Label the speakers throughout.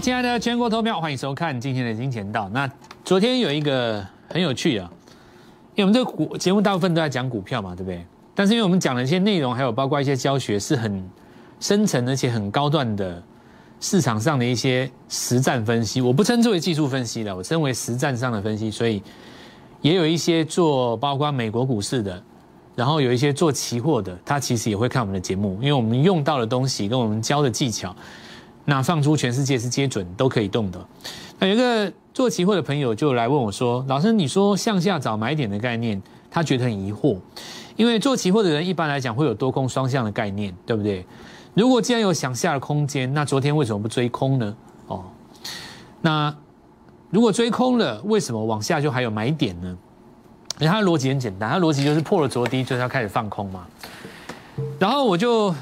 Speaker 1: 亲爱的全国投票，欢迎收看今天的金钱道。那昨天有一个很有趣啊，因为我们这个股节目大部分都在讲股票嘛，对不对？但是因为我们讲的一些内容，还有包括一些教学，是很深层而且很高段的市场上的一些实战分析。我不称之为技术分析了，我称为实战上的分析。所以也有一些做包括美国股市的，然后有一些做期货的，他其实也会看我们的节目，因为我们用到的东西跟我们教的技巧。那放出全世界是接准都可以动的。那有一个做期货的朋友就来问我说：“老师，你说向下找买点的概念，他觉得很疑惑，因为做期货的人一般来讲会有多空双向的概念，对不对？如果既然有向下的空间，那昨天为什么不追空呢？哦，那如果追空了，为什么往下就还有买点呢？他的逻辑很简单，他逻辑就是破了昨低，就是要开始放空嘛。然后我就。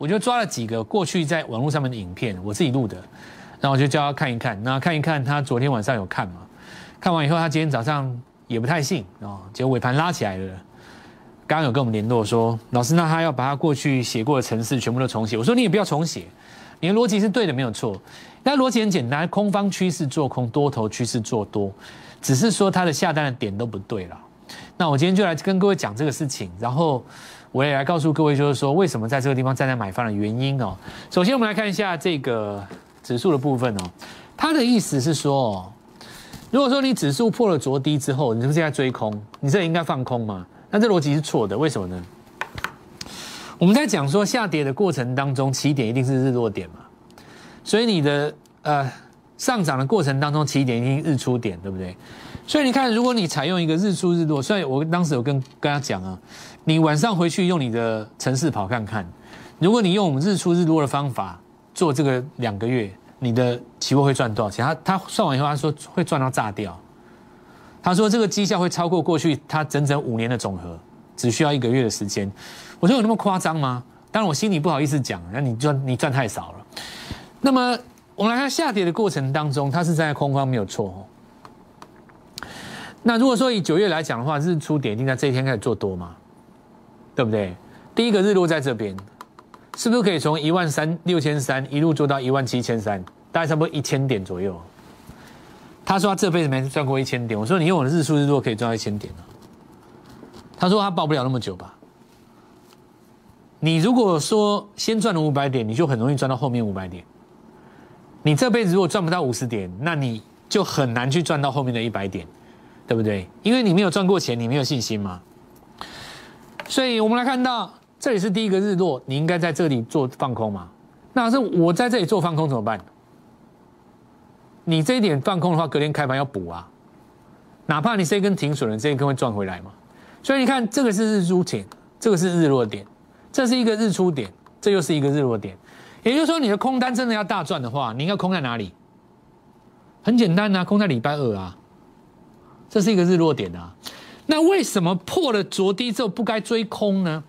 Speaker 1: 我就抓了几个过去在网络上面的影片，我自己录的，然后我就叫他看一看，那看一看他昨天晚上有看嘛？看完以后，他今天早上也不太信哦，结果尾盘拉起来了。刚刚有跟我们联络说，老师，那他要把他过去写过的程式全部都重写。我说你也不要重写，你的逻辑是对的，没有错。那逻辑很简单，空方趋势做空，多头趋势做多，只是说他的下单的点都不对了。那我今天就来跟各位讲这个事情，然后。我也来告诉各位，就是说为什么在这个地方站在买方的原因哦。首先，我们来看一下这个指数的部分哦。它的意思是说，如果说你指数破了昨低之后，你是不是在追空？你这应该放空嘛？那这逻辑是错的，为什么呢？我们在讲说下跌的过程当中，起点一定是日落点嘛，所以你的呃上涨的过程当中，起点一定日出点，对不对？所以你看，如果你采用一个日出日落，所以我当时有跟跟他讲啊。你晚上回去用你的城市跑看看，如果你用我们日出日落的方法做这个两个月，你的期货会赚多少钱？他他算完以后，他说会赚到炸掉。他说这个绩效会超过过去他整整五年的总和，只需要一个月的时间。我说有那么夸张吗？当然我心里不好意思讲，那你赚你赚太少了。那么我们来看下跌的过程当中，它是在空方没有错。那如果说以九月来讲的话，日出点一定在这一天开始做多吗？对不对？第一个日落在这边，是不是可以从一万三六千三一路做到一万七千三，大概差不多一千点左右？他说他这辈子没赚过一千点，我说你用我的日出日落可以赚到一千点啊。他说他报不了那么久吧？你如果说先赚了五百点，你就很容易赚到后面五百点。你这辈子如果赚不到五十点，那你就很难去赚到后面的一百点，对不对？因为你没有赚过钱，你没有信心嘛。所以我们来看到，这里是第一个日落，你应该在这里做放空嘛？那是我在这里做放空怎么办？你这一点放空的话，隔天开盘要补啊，哪怕你这一根停损了，这一根会赚回来嘛？所以你看，这个是日出点，这个是日落点，这是一个日出点，这又是一个日落点。也就是说，你的空单真的要大赚的话，你应该空在哪里？很简单啊，空在礼拜二啊，这是一个日落点啊。那为什么破了昨低之后不该追空呢？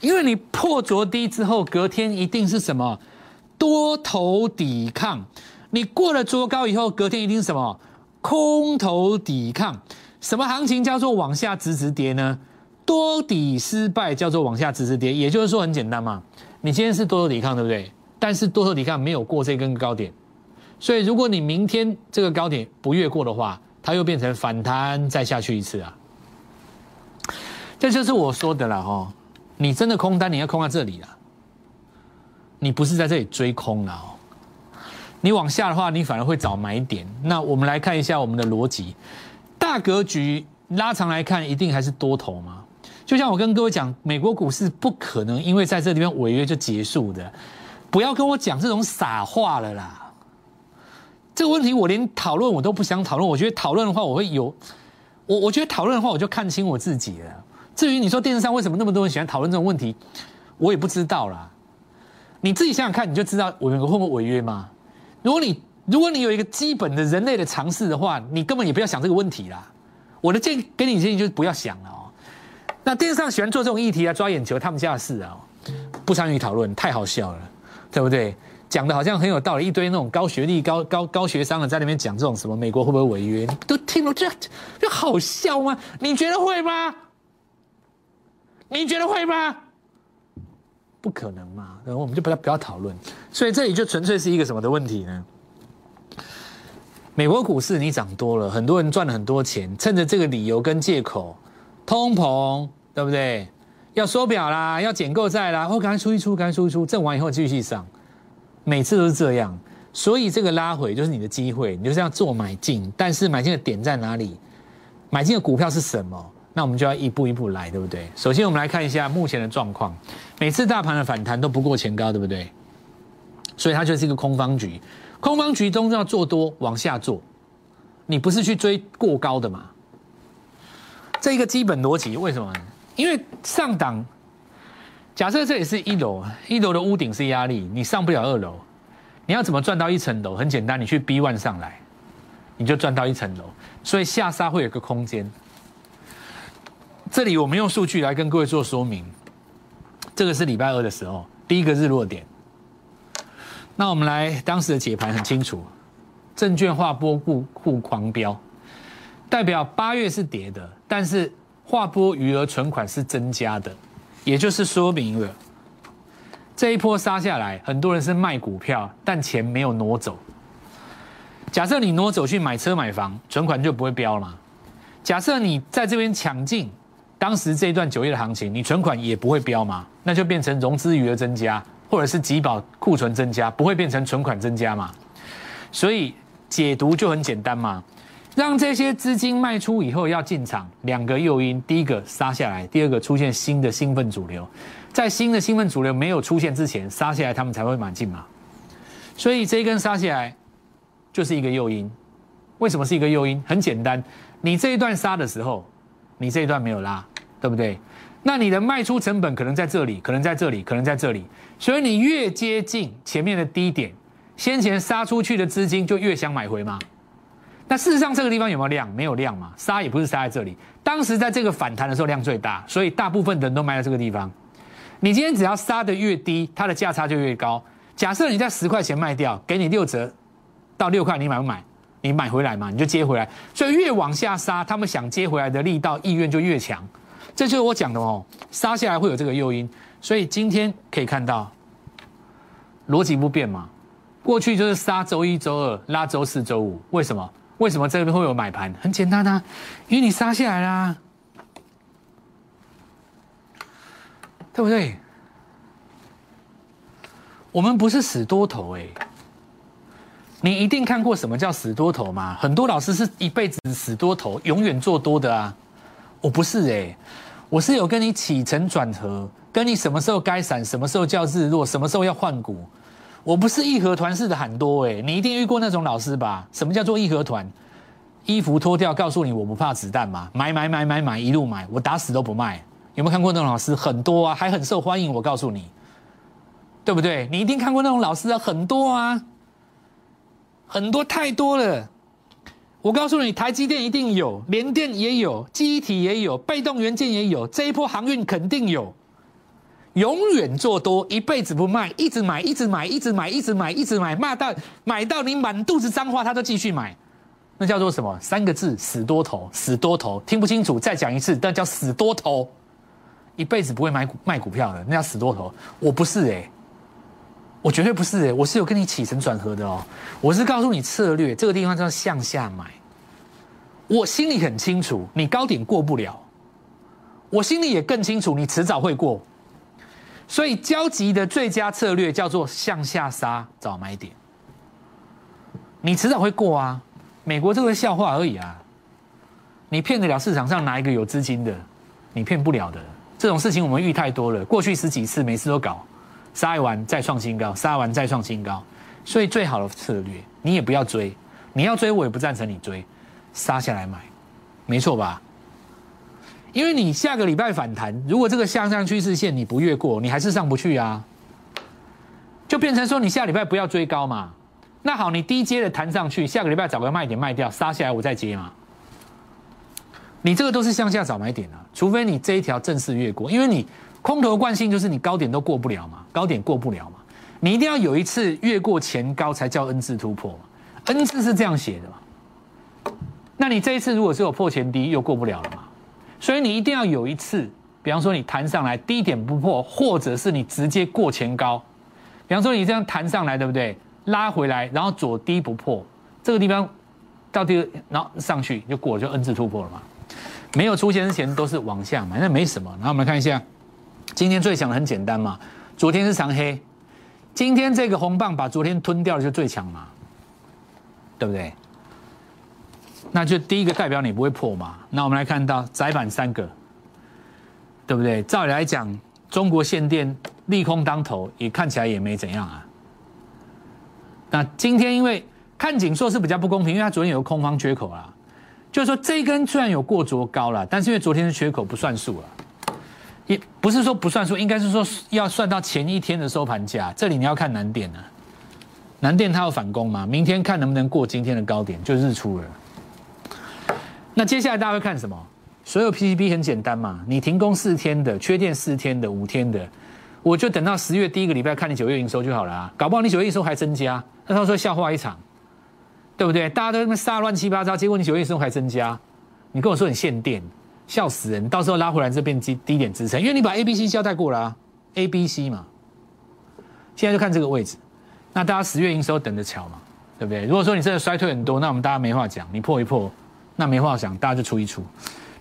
Speaker 1: 因为你破昨低之后，隔天一定是什么多头抵抗。你过了昨高以后，隔天一定是什么空头抵抗。什么行情叫做往下直直跌呢？多底失败叫做往下直直跌。也就是说很简单嘛，你今天是多头抵抗，对不对？但是多头抵抗没有过这根高点，所以如果你明天这个高点不越过的话，它又变成反弹再下去一次啊。这就是我说的了哈，你真的空单你要空在这里了，你不是在这里追空了哦，你往下的话，你反而会找买点。那我们来看一下我们的逻辑，大格局拉长来看，一定还是多头吗？就像我跟各位讲，美国股市不可能因为在这里面违约就结束的，不要跟我讲这种傻话了啦。这个问题我连讨论我都不想讨论，我觉得讨论的话我会有，我我觉得讨论的话我就看清我自己了。至于你说电视上为什么那么多人喜欢讨论这种问题，我也不知道啦。你自己想想看，你就知道我们会不会违约吗？如果你如果你有一个基本的人类的常识的话，你根本也不要想这个问题啦。我的建议给你建议就是不要想了哦。那电视上喜欢做这种议题啊，抓眼球，他们家的事啊，不参与讨论，太好笑了，对不对？讲的好像很有道理，一堆那种高学历、高高高学商的在那边讲这种什么美国会不会违约，都听了这这好笑吗？你觉得会吗？你觉得会吗？不可能嘛，然后我们就不要不要讨论。所以这里就纯粹是一个什么的问题呢？美国股市你涨多了，很多人赚了很多钱，趁着这个理由跟借口，通膨对不对？要缩表啦，要减购债啦，或赶快出一出，赶快出一出，挣完以后继续上，每次都是这样。所以这个拉回就是你的机会，你就这样做买进，但是买进的点在哪里？买进的股票是什么？那我们就要一步一步来，对不对？首先我们来看一下目前的状况，每次大盘的反弹都不过前高，对不对？所以它就是一个空方局。空方局中要做多往下做，你不是去追过高的嘛？这一个基本逻辑，为什么？因为上档，假设这里是一楼，一楼的屋顶是压力，你上不了二楼，你要怎么赚到一层楼？很简单，你去 B one 上来，你就赚到一层楼。所以下沙会有个空间。这里我们用数据来跟各位做说明，这个是礼拜二的时候第一个日落点。那我们来当时的解盘很清楚，证券划波户户狂飙，代表八月是跌的，但是划拨余额存款是增加的，也就是说明了这一波杀下来，很多人是卖股票，但钱没有挪走。假设你挪走去买车买房，存款就不会飙了嘛？假设你在这边抢进，当时这一段九月的行情，你存款也不会飙嘛？那就变成融资余额增加。或者是集保库存增加，不会变成存款增加嘛？所以解读就很简单嘛，让这些资金卖出以后要进场，两个诱因：第一个杀下来，第二个出现新的兴奋主流。在新的兴奋主流没有出现之前，杀下来他们才会买进嘛。所以这一根杀下来就是一个诱因。为什么是一个诱因？很简单，你这一段杀的时候，你这一段没有拉，对不对？那你的卖出成本可能在这里，可能在这里，可能在这里，所以你越接近前面的低点，先前杀出去的资金就越想买回吗？那事实上这个地方有没有量？没有量嘛，杀也不是杀在这里。当时在这个反弹的时候量最大，所以大部分的人都卖在这个地方。你今天只要杀的越低，它的价差就越高。假设你在十块钱卖掉，给你六折到六块，你买不买？你买回来嘛，你就接回来。所以越往下杀，他们想接回来的力道意愿就越强。这就是我讲的哦，杀下来会有这个诱因，所以今天可以看到逻辑不变嘛。过去就是杀周一周二，拉周四周五，为什么？为什么这边会有买盘？很简单啊，因为你杀下来啦，对不对？我们不是死多头哎，你一定看过什么叫死多头吗？很多老师是一辈子死多头，永远做多的啊。我不是哎，我是有跟你起承转合，跟你什么时候该闪，什么时候叫日落，什么时候要换股。我不是义和团式的喊多哎，你一定遇过那种老师吧？什么叫做义和团？衣服脱掉，告诉你我不怕子弹嘛，买买买买买，一路买，我打死都不卖。有没有看过那种老师？很多啊，还很受欢迎。我告诉你，对不对？你一定看过那种老师啊，很多啊，很多太多了。我告诉你，台积电一定有，联电也有，记忆体也有，被动元件也有，这一波航运肯定有，永远做多，一辈子不卖，一直买，一直买，一直买，一直买，一直买，卖到买到你满肚子脏话，他都继续买，那叫做什么？三个字：死多头，死多头。听不清楚，再讲一次，那叫死多头，一辈子不会买股卖股票的，那叫死多头。我不是哎。我绝对不是哎，我是有跟你起承转合的哦。我是告诉你策略，这个地方叫向下买。我心里很清楚，你高点过不了。我心里也更清楚，你迟早会过。所以交集的最佳策略叫做向下杀，找买点。你迟早会过啊！美国这个笑话而已啊！你骗得了市场上哪一个有资金的？你骗不了的。这种事情我们遇太多了，过去十几次，每次都搞。杀完再创新高，杀完再创新高，所以最好的策略，你也不要追，你要追我也不赞成你追，杀下来买，没错吧？因为你下个礼拜反弹，如果这个向上趋势线你不越过，你还是上不去啊，就变成说你下礼拜不要追高嘛。那好，你低阶的弹上去，下个礼拜找个卖点卖掉，杀下来我再接嘛。你这个都是向下找买点啊，除非你这一条正式越过，因为你。空头惯性就是你高点都过不了嘛，高点过不了嘛，你一定要有一次越过前高才叫 N 字突破嘛，N 字是这样写的嘛，那你这一次如果是有破前低又过不了了嘛，所以你一定要有一次比方说你弹上来低点不破，或者是你直接过前高，比方说你这样弹上来，对不对？拉回来，然后左低不破，这个地方到第二，然后上去就过了，就 N 字突破了嘛。没有出现之前都是往下嘛，那没什么。然后我们来看一下，今天最强的很简单嘛，昨天是长黑，今天这个红棒把昨天吞掉了就最强嘛，对不对？那就第一个代表你不会破嘛。那我们来看到窄板三个，对不对？照理来讲，中国限电利空当头，也看起来也没怎样啊。那今天因为看紧缩是比较不公平，因为它昨天有个空方缺口啊。就是说，这一根虽然有过昨高了，但是因为昨天是缺口不算数了，也不是说不算数，应该是说要算到前一天的收盘价。这里你要看南电呢，南电它要反攻嘛，明天看能不能过今天的高点，就日出了。那接下来大家会看什么？所有 PCB 很简单嘛，你停工四天的，缺电四天的，五天的，我就等到十月第一个礼拜看你九月营收就好了啊，搞不好你九月营收还增加，那他说笑话一场。对不对？大家都那么杀乱七八糟，结果你九月营收还增加，你跟我说你限电，笑死人！到时候拉回来这边低低点支撑，因为你把 A、B、C 交代过了啊，A、B、C 嘛，现在就看这个位置，那大家十月营收等着瞧嘛，对不对？如果说你真的衰退很多，那我们大家没话讲，你破一破，那没话讲，大家就出一出，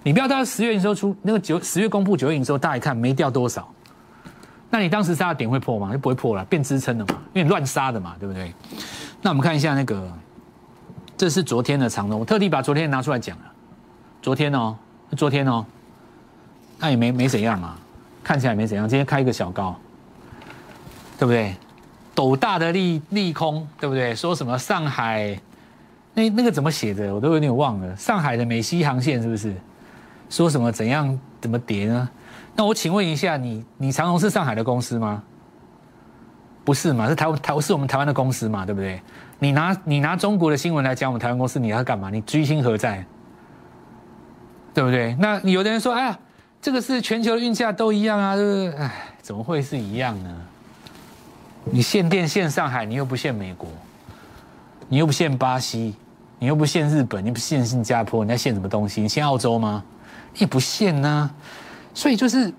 Speaker 1: 你不要到十月营收出那个九十月公布九月营收，大家一看没掉多少，那你当时杀的点会破吗？就不会破了，变支撑了嘛，因为乱杀的嘛，对不对？那我们看一下那个。这是昨天的长龙，我特地把昨天拿出来讲了。昨天哦，昨天哦，那也没没怎样嘛，看起来没怎样。今天开一个小高，对不对？斗大的利利空，对不对？说什么上海那那个怎么写的，我都有点忘了。上海的美西航线是不是？说什么怎样怎么跌呢？那我请问一下，你你长龙是上海的公司吗？不是嘛？是台湾台是我们台湾的公司嘛？对不对？你拿你拿中国的新闻来讲我们台湾公司，你要干嘛？你居心何在？对不对？那有的人说，哎呀，这个是全球的运价都一样啊，是不是？哎，怎么会是一样呢？你限电限上海，你又不限美国，你又不限巴西，你又不限日本，你不限新加坡，你在限什么东西？你限澳洲吗？你不限呢。所以就是，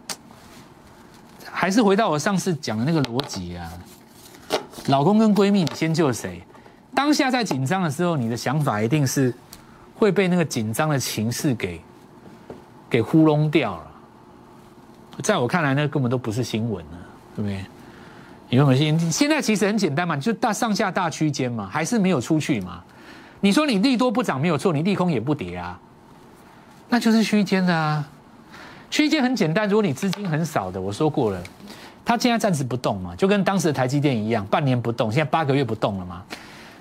Speaker 1: 还是回到我上次讲的那个逻辑啊。老公跟闺蜜，你先救谁？当下在紧张的时候，你的想法一定是会被那个紧张的情势给给糊弄掉了。在我看来，那根本都不是新闻了，对不对？你有没有信？现在其实很简单嘛，就大上下大区间嘛，还是没有出去嘛。你说你利多不涨没有错，你利空也不跌啊，那就是区间的啊。区间很简单，如果你资金很少的，我说过了。它现在暂时不动嘛，就跟当时的台积电一样，半年不动，现在八个月不动了嘛。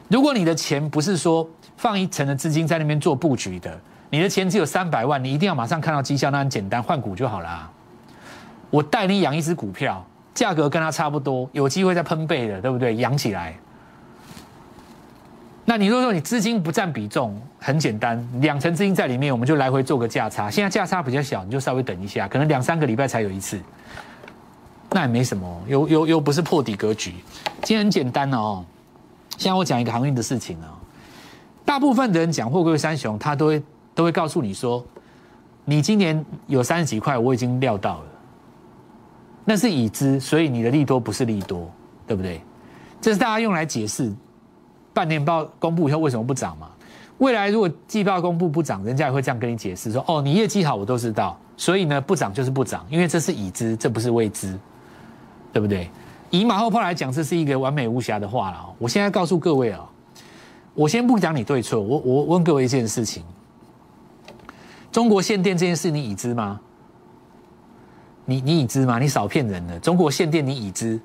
Speaker 1: 如果你的钱不是说放一层的资金在那边做布局的，你的钱只有三百万，你一定要马上看到绩效，那很简单，换股就好了。我带你养一只股票，价格跟它差不多，有机会再喷倍的，对不对？养起来。那你如果说你资金不占比重，很简单，两成资金在里面，我们就来回做个价差。现在价差比较小，你就稍微等一下，可能两三个礼拜才有一次。那也没什么，又又又不是破底格局。今天很简单哦，现在我讲一个航运的事情哦。大部分的人讲货柜三雄，他都会都会告诉你说，你今年有三十几块，我已经料到了。那是已知，所以你的利多不是利多，对不对？这是大家用来解释半年报公布以后为什么不涨嘛。未来如果季报公布不涨，人家也会这样跟你解释说，哦，你业绩好，我都知道，所以呢不涨就是不涨，因为这是已知，这不是未知。对不对？以马后炮来讲，这是一个完美无瑕的话了。我现在告诉各位啊，我先不讲你对错，我我问各位一件事情：中国限电这件事，你已知吗？你你已知吗？你少骗人了！中国限电你已知？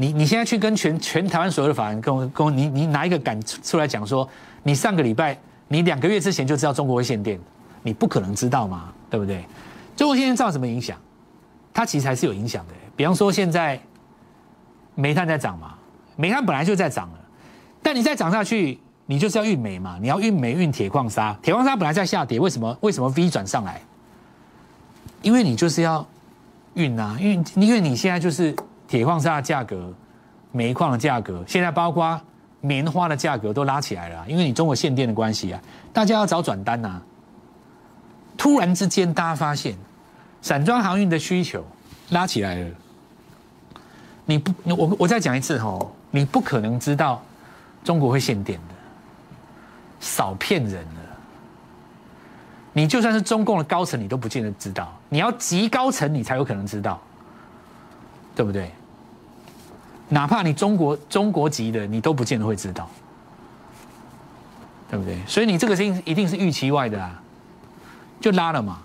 Speaker 1: 你你现在去跟全全台湾所有的法人跟我跟我，你你拿一个敢出来讲说，你上个礼拜你两个月之前就知道中国会限电，你不可能知道嘛？对不对？中国限电造什么影响？它其实还是有影响的。比方说，现在煤炭在涨嘛，煤炭本来就在涨了，但你再涨下去，你就是要运煤嘛，你要运煤运铁矿砂，铁矿砂本来在下跌，为什么为什么 V 转上来？因为你就是要运啊，因为因为你现在就是铁矿砂的价格、煤矿的价格，现在包括棉花的价格都拉起来了，因为你中国限电的关系啊，大家要找转单呐。突然之间，大家发现散装航运的需求拉起来了。你不，我我再讲一次哈，你不可能知道中国会限电的，少骗人了。你就算是中共的高层，你都不见得知道。你要极高层，你才有可能知道，对不对？哪怕你中国中国籍的，你都不见得会知道，对不对？所以你这个事情一定是预期外的啊，就拉了嘛。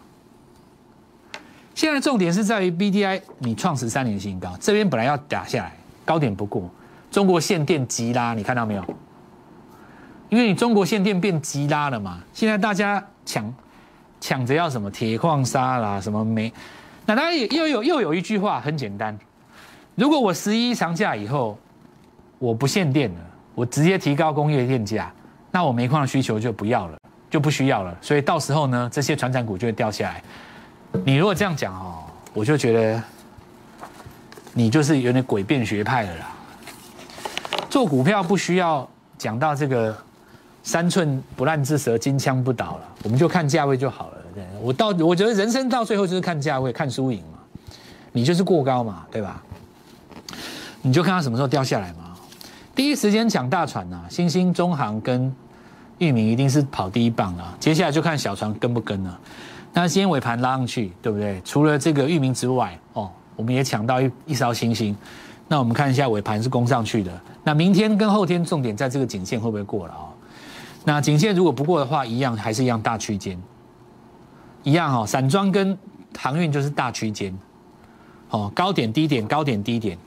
Speaker 1: 现在重点是在于 B D I，你创十三年新高，这边本来要打下来，高点不过，中国限电急拉，你看到没有？因为你中国限电变急拉了嘛，现在大家抢抢着要什么铁矿砂啦，什么煤，那当然也又有又有一句话很简单。如果我十一长假以后，我不限电了，我直接提高工业电价，那我煤矿的需求就不要了，就不需要了。所以到时候呢，这些船产股就会掉下来。你如果这样讲哦，我就觉得你就是有点诡辩学派的啦。做股票不需要讲到这个三寸不烂之舌，金枪不倒了，我们就看价位就好了。对我到我觉得人生到最后就是看价位，看输赢嘛。你就是过高嘛，对吧？你就看它什么时候掉下来嘛。第一时间抢大船呐，新兴、中航跟域名一定是跑第一棒了。接下来就看小船跟不跟了。那今天尾盘拉上去，对不对？除了这个域名之外，哦，我们也抢到一一艘新星。那我们看一下尾盘是攻上去的。那明天跟后天重点在这个颈线会不会过了啊？那颈线如果不过的话，一样还是一样大区间，一样哈。散装跟航运就是大区间，哦，高点低点高点低点。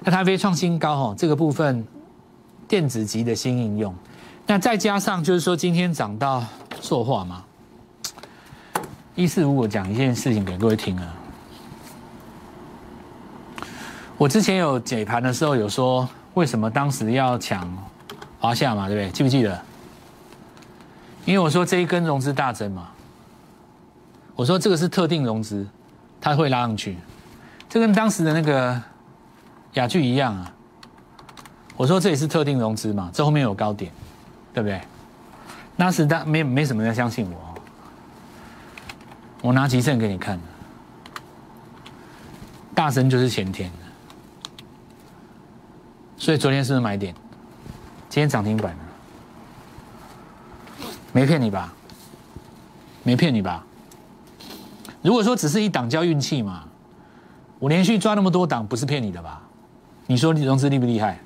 Speaker 1: 那它非创新高哈，这个部分电子级的新应用，那再加上就是说今天涨到塑化嘛，一四五我讲一件事情给各位听啊，我之前有解盘的时候有说为什么当时要抢华夏嘛，对不对？记不记得？因为我说这一根融资大增嘛，我说这个是特定融资，它会拉上去，这跟当时的那个。雅聚一样啊，我说这也是特定融资嘛，这后面有高点，对不对？那是大没没什么人相信我，我拿吉盛给你看，大神就是前天，所以昨天是不是买点？今天涨停板了，没骗你吧？没骗你吧？如果说只是一档交运气嘛，我连续抓那么多档，不是骗你的吧？你说融资厉不厉害？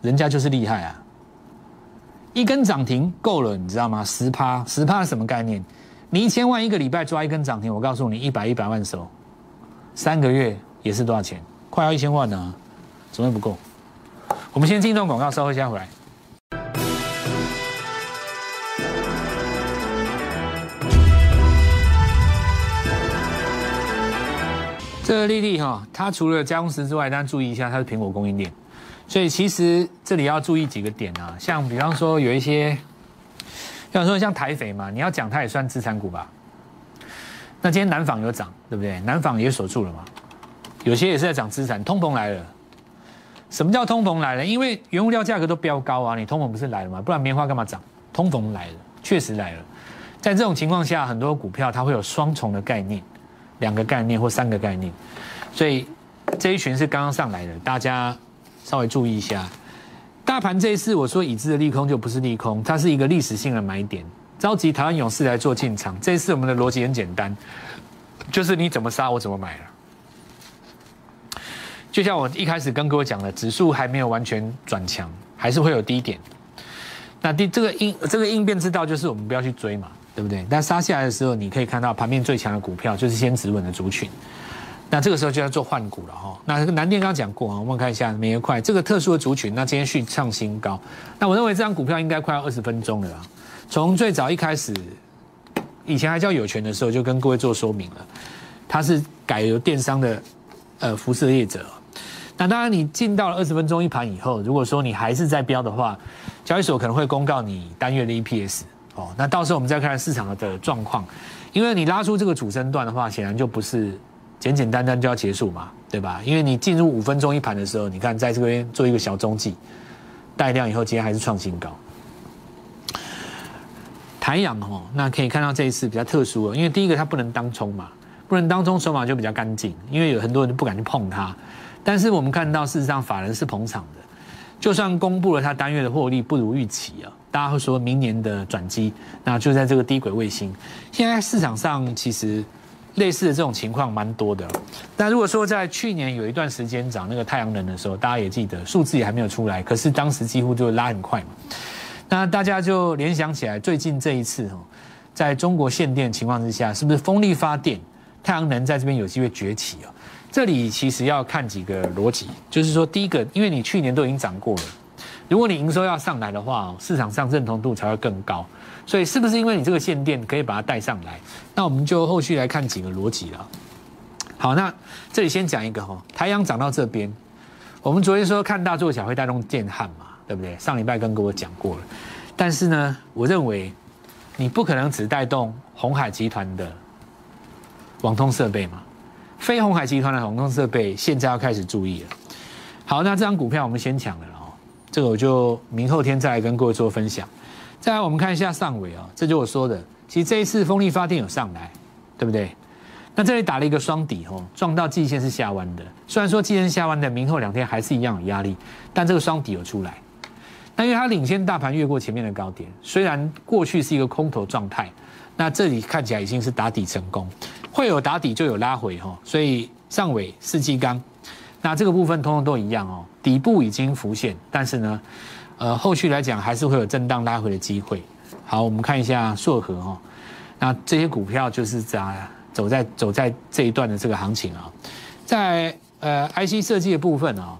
Speaker 1: 人家就是厉害啊！一根涨停够了，你知道吗？十趴，十趴是什么概念？你一千万一个礼拜抓一根涨停，我告诉你，一百一百万收，三个月也是多少钱？快要一千万呢，怎么不够？我们先进一段广告，稍后下回来。这个丽丽哈，它除了加工石之外，大家注意一下，它是苹果供应链，所以其实这里要注意几个点啊，像比方说有一些，像说像台肥嘛，你要讲它也算资产股吧。那今天南纺有涨，对不对？南纺也锁住了嘛，有些也是在涨资产，通膨来了。什么叫通膨来了？因为原物料价格都飙高啊，你通膨不是来了吗？不然棉花干嘛涨？通膨来了，确实来了。在这种情况下，很多股票它会有双重的概念。两个概念或三个概念，所以这一群是刚刚上来的，大家稍微注意一下。大盘这一次我说已知的利空就不是利空，它是一个历史性的买点，召集台湾勇士来做进场。这一次我们的逻辑很简单，就是你怎么杀我怎么买了。就像我一开始跟各位讲的，指数还没有完全转强，还是会有低点。那第这个应这个应变之道就是我们不要去追嘛。对不对？但杀下来的时候，你可以看到盘面最强的股票就是先止稳的族群。那这个时候就要做换股了哈。那南电刚刚讲过啊，我们看一下每一块这个特殊的族群，那今天续创新高。那我认为这张股票应该快要二十分钟了啊。从最早一开始，以前还叫有权的时候，就跟各位做说明了，它是改由电商的呃辐射业者。那当然你进到了二十分钟一盘以后，如果说你还是在标的话，交易所可能会公告你单月的 EPS。哦，那到时候我们再看市场的状况，因为你拉出这个主升段的话，显然就不是简简单单就要结束嘛，对吧？因为你进入五分钟一盘的时候，你看在这边做一个小中继带量以后，今天还是创新高。台阳哦，那可以看到这一次比较特殊了，因为第一个它不能当冲嘛，不能当冲筹码就比较干净，因为有很多人不敢去碰它。但是我们看到，事实上法人是捧场的，就算公布了它单月的获利不如预期啊，大家会说明年的转机，那就在这个低轨卫星。现在市场上其实类似的这种情况蛮多的。那如果说在去年有一段时间涨那个太阳能的时候，大家也记得数字也还没有出来，可是当时几乎就拉很快嘛。那大家就联想起来，最近这一次哦，在中国限电情况之下，是不是风力发电、太阳能在这边有机会崛起啊？这里其实要看几个逻辑，就是说，第一个，因为你去年都已经涨过了，如果你营收要上来的话，市场上认同度才会更高。所以，是不是因为你这个限电可以把它带上来？那我们就后续来看几个逻辑了。好，那这里先讲一个哈，太阳涨到这边，我们昨天说看大做小会带动电焊嘛，对不对？上礼拜跟各位讲过了，但是呢，我认为你不可能只带动红海集团的网通设备嘛。非红海集团的网通设备现在要开始注意了。好，那这张股票我们先抢了，这个我就明后天再来跟各位做分享。再来，我们看一下上尾啊，这就我说的，其实这一次风力发电有上来，对不对？那这里打了一个双底哦，撞到季线是下弯的。虽然说季线下弯的，明后两天还是一样有压力，但这个双底有出来。那因为它领先大盘越过前面的高点，虽然过去是一个空头状态，那这里看起来已经是打底成功。会有打底就有拉回哈，所以上尾四季钢，那这个部分通通都一样哦，底部已经浮现，但是呢，呃，后续来讲还是会有震荡拉回的机会。好，我们看一下硕和哈，那这些股票就是在走在走在这一段的这个行情啊，在呃 IC 设计的部分啊，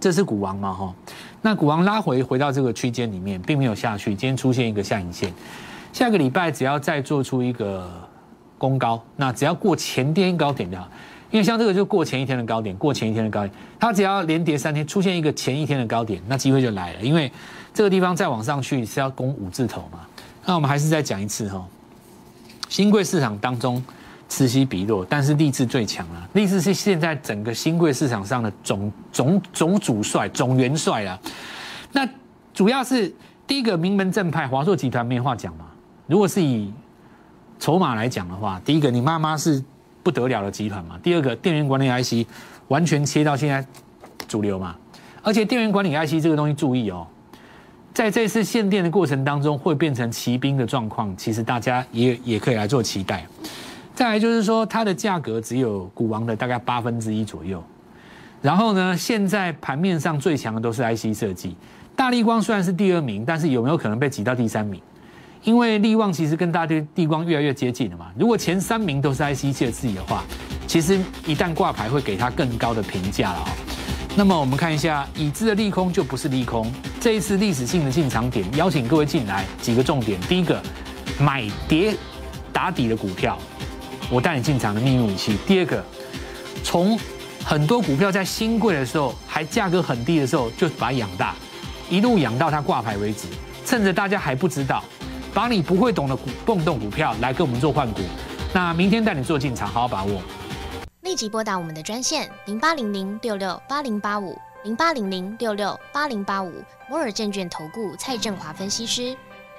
Speaker 1: 这是股王嘛哈，那股王拉回回到这个区间里面，并没有下去，今天出现一个下影线，下个礼拜只要再做出一个。攻高，那只要过前天高点的，因为像这个就过前一天的高点，过前一天的高点，它只要连跌三天，出现一个前一天的高点，那机会就来了。因为这个地方再往上去是要攻五字头嘛。那我们还是再讲一次哈，新贵市场当中此起彼落，但是励志最强了。励志是现在整个新贵市场上的总总总主帅、总元帅啊。那主要是第一个名门正派华硕集团没话讲嘛。如果是以筹码来讲的话，第一个，你妈妈是不得了的集团嘛；第二个，电源管理 IC 完全切到现在主流嘛。而且电源管理 IC 这个东西，注意哦，在这次限电的过程当中，会变成骑兵的状况，其实大家也也可以来做期待。再来就是说，它的价格只有股王的大概八分之一左右。然后呢，现在盘面上最强的都是 IC 设计，大力光虽然是第二名，但是有没有可能被挤到第三名？因为力旺其实跟大地地光越来越接近了嘛。如果前三名都是 IC 借自己的话，其实一旦挂牌会给他更高的评价了哦。那么我们看一下已知的利空就不是利空，这一次历史性的进场点，邀请各位进来几个重点。第一个，买跌打底的股票，我带你进场的秘密武器。第二个，从很多股票在新贵的时候还价格很低的时候就把它养大，一路养到它挂牌为止，趁着大家还不知道。把你不会懂的股蹦动股票来跟我们做换股，那明天带你做进场，好好把握。
Speaker 2: 立即拨打我们的专线零八零零六六八零八五零八零零六六八零八五摩尔证券投顾蔡振华分析师。